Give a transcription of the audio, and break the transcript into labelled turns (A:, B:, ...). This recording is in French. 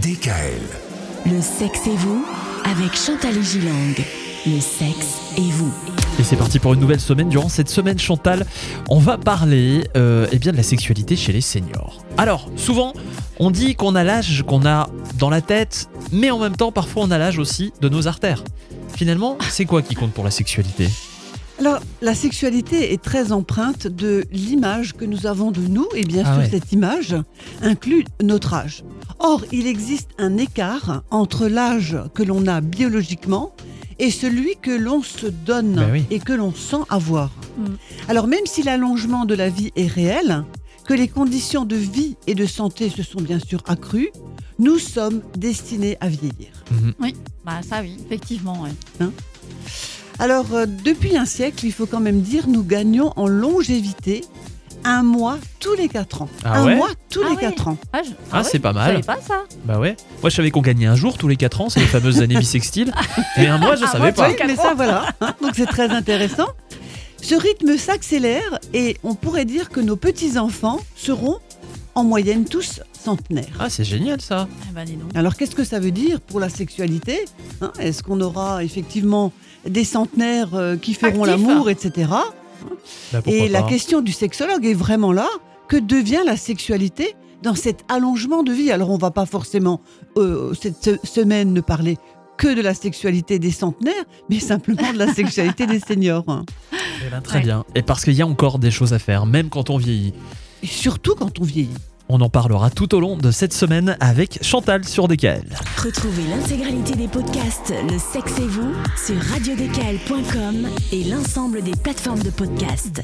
A: DKL.
B: Le sexe et vous avec Chantal et Gilang. Le sexe et vous.
C: Et c'est parti pour une nouvelle semaine. Durant cette semaine, Chantal, on va parler euh, eh bien, de la sexualité chez les seniors. Alors, souvent, on dit qu'on a l'âge qu'on a dans la tête, mais en même temps, parfois, on a l'âge aussi de nos artères. Finalement, c'est quoi qui compte pour la sexualité?
D: Alors, la sexualité est très empreinte de l'image que nous avons de nous, et bien
C: Ah
D: sûr,
C: ouais.
D: cette image inclut notre âge. Or, il existe un écart entre l'âge que l'on a biologiquement et celui que l'on se donne
C: Ben oui.
D: et que l'on sent avoir. Alors, même si l'allongement de la vie est réel, que les conditions de vie et de santé se sont bien sûr accrues, nous sommes destinés à vieillir.
E: Oui, bah ça oui, effectivement. ouais.
D: Alors, euh, depuis un siècle, il faut quand même dire, nous gagnons en longévité un mois tous les 4 ans.
C: Ah
D: un
C: ouais
D: mois tous
E: Ah
D: les
E: ouais.
D: 4 ans.
E: Ah, je-
C: Ah,
E: ouais,
C: c'est pas
E: Je
C: mal.
E: savais pas ça.
C: Bah ouais. Moi, je savais qu'on gagnait un jour tous les 4 ans, c'est les fameuses années bissextiles. Mais un mois, je savais pas.
D: Oui, mais ça, voilà. Donc, c'est très intéressant. Ce rythme s'accélère et on pourrait dire que nos petits-enfants seront en moyenne tous centenaires.
C: Ah, c'est génial ça.
E: Eh ben, dis donc.
D: Alors, qu'est-ce que ça veut dire pour la sexualité hein? Est-ce qu'on aura effectivement des centenaires euh, qui feront l'amour, etc.
C: Bah,
D: Et la
C: pas.
D: question du sexologue est vraiment là. Que devient la sexualité dans cet allongement de vie? Alors, on va pas forcément, euh, cette se- semaine, ne parler que de la sexualité des centenaires, mais simplement de la sexualité des seniors. hein.
C: Eh ben, très
E: Ouais.
C: bien. Et parce qu'il y a encore des choses à faire, même quand on vieillit.
D: Et surtout quand on vieillit.
C: On en parlera tout au long de cette semaine avec Chantal sur DKL.
B: Retrouvez l'intégralité des podcasts Le sexe et vous sur radiodécal.com et l'ensemble des plateformes de podcasts.